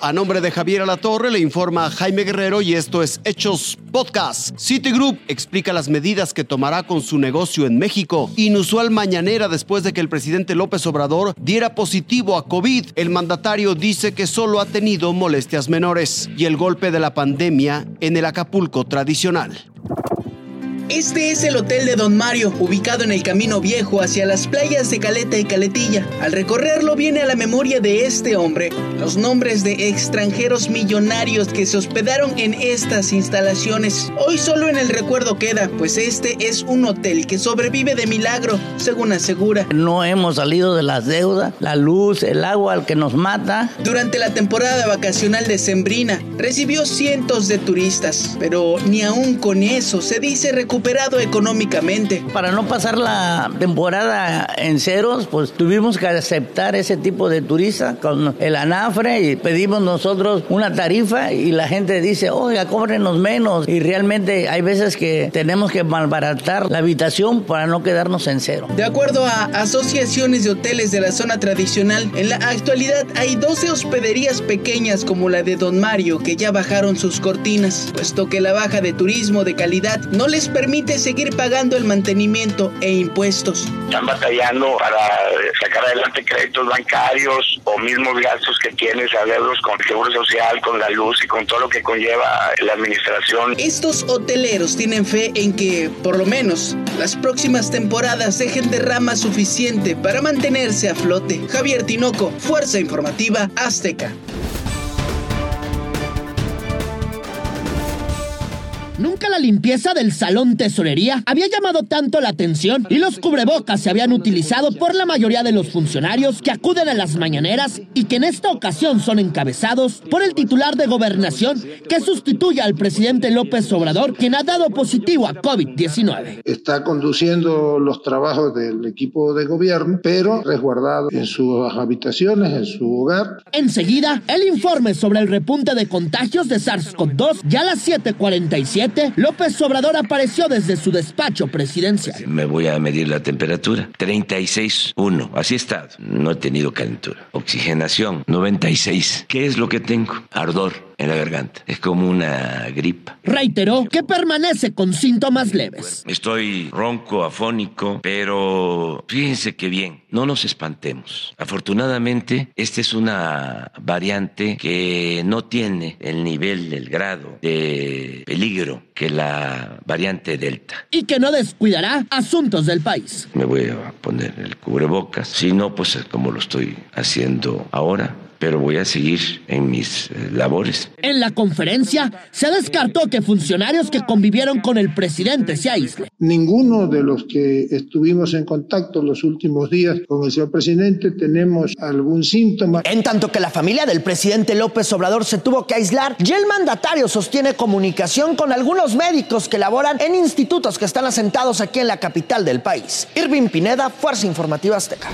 A nombre de Javier Alatorre le informa Jaime Guerrero y esto es Hechos Podcast. Citigroup explica las medidas que tomará con su negocio en México. Inusual mañanera después de que el presidente López Obrador diera positivo a COVID. El mandatario dice que solo ha tenido molestias menores. Y el golpe de la pandemia en el Acapulco tradicional. Este es el Hotel de Don Mario, ubicado en el Camino Viejo hacia las playas de Caleta y Caletilla. Al recorrerlo viene a la memoria de este hombre los nombres de extranjeros millonarios que se hospedaron en estas instalaciones. Hoy solo en el recuerdo queda, pues este es un hotel que sobrevive de milagro, según asegura. No hemos salido de las deudas, la luz, el agua, al que nos mata. Durante la temporada vacacional de Sembrina, recibió cientos de turistas, pero ni aún con eso se dice recuperar recuperado económicamente. Para no pasar la temporada en ceros, pues tuvimos que aceptar ese tipo de turista con el anafre y pedimos nosotros una tarifa y la gente dice, oiga, cóbrenos menos. Y realmente hay veces que tenemos que malbaratar la habitación para no quedarnos en cero. De acuerdo a asociaciones de hoteles de la zona tradicional, en la actualidad hay 12 hospederías pequeñas como la de Don Mario que ya bajaron sus cortinas, puesto que la baja de turismo de calidad no les permite permite seguir pagando el mantenimiento e impuestos. Están batallando para sacar adelante créditos bancarios o mismos gastos que tienes a deudos con el Seguro Social, con la luz y con todo lo que conlleva la administración. Estos hoteleros tienen fe en que, por lo menos, las próximas temporadas dejen derrama suficiente para mantenerse a flote. Javier Tinoco, Fuerza Informativa Azteca. Nunca la limpieza del salón tesorería había llamado tanto la atención y los cubrebocas se habían utilizado por la mayoría de los funcionarios que acuden a las mañaneras y que en esta ocasión son encabezados por el titular de gobernación que sustituye al presidente López Obrador, quien ha dado positivo a COVID-19. Está conduciendo los trabajos del equipo de gobierno, pero resguardado en sus habitaciones, en su hogar. Enseguida, el informe sobre el repunte de contagios de SARS-CoV-2 ya a las 7:47 López Obrador apareció desde su despacho presidencial. Me voy a medir la temperatura. 36.1. Así está. No he tenido calentura. Oxigenación 96. ¿Qué es lo que tengo? Ardor en la garganta. Es como una gripa. Reiteró que permanece con síntomas leves. Estoy ronco, afónico, pero fíjense que bien, no nos espantemos. Afortunadamente, esta es una variante que no tiene el nivel, el grado de peligro que la variante Delta. Y que no descuidará asuntos del país. Me voy a poner el cubrebocas, si no, pues como lo estoy haciendo ahora pero voy a seguir en mis eh, labores. En la conferencia se descartó que funcionarios que convivieron con el presidente se aíslen. Ninguno de los que estuvimos en contacto los últimos días con el señor presidente tenemos algún síntoma. En tanto que la familia del presidente López Obrador se tuvo que aislar, y el mandatario sostiene comunicación con algunos médicos que laboran en institutos que están asentados aquí en la capital del país. Irving Pineda, Fuerza Informativa Azteca.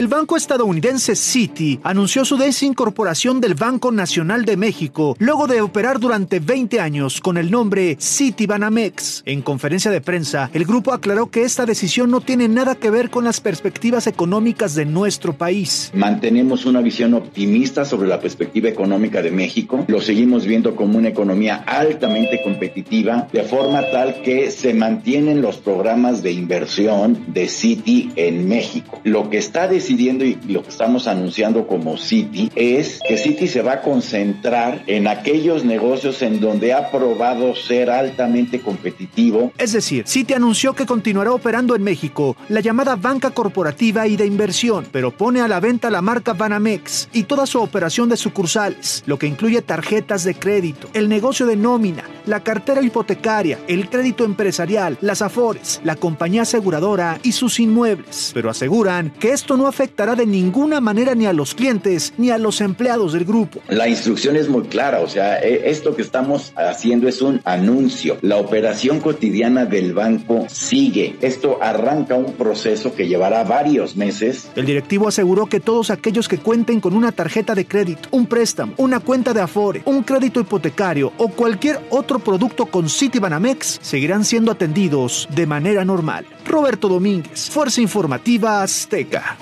El banco estadounidense Citi anunció su desincorporación del Banco Nacional de México luego de operar durante 20 años con el nombre Citibanamex. En conferencia de prensa, el grupo aclaró que esta decisión no tiene nada que ver con las perspectivas económicas de nuestro país. Mantenemos una visión optimista sobre la perspectiva económica de México. Lo seguimos viendo como una economía altamente competitiva, de forma tal que se mantienen los programas de inversión de Citi en México. Lo que está y lo que estamos anunciando como City es que City se va a concentrar en aquellos negocios en donde ha probado ser altamente competitivo. Es decir, City anunció que continuará operando en México la llamada banca corporativa y de inversión, pero pone a la venta la marca Banamex y toda su operación de sucursales, lo que incluye tarjetas de crédito, el negocio de nómina, la cartera hipotecaria, el crédito empresarial, las afores, la compañía aseguradora y sus inmuebles. Pero aseguran que esto no afectará de ninguna manera ni a los clientes ni a los empleados del grupo. La instrucción es muy clara, o sea, e, esto que estamos haciendo es un anuncio. La operación cotidiana del banco sigue. Esto arranca un proceso que llevará varios meses. El directivo aseguró que todos aquellos que cuenten con una tarjeta de crédito, un préstamo, una cuenta de Afore, un crédito hipotecario o cualquier otro producto con Citibanamex seguirán siendo atendidos de manera normal. Roberto Domínguez, Fuerza Informativa Azteca.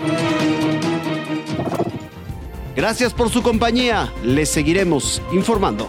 Gracias por su compañía, les seguiremos informando.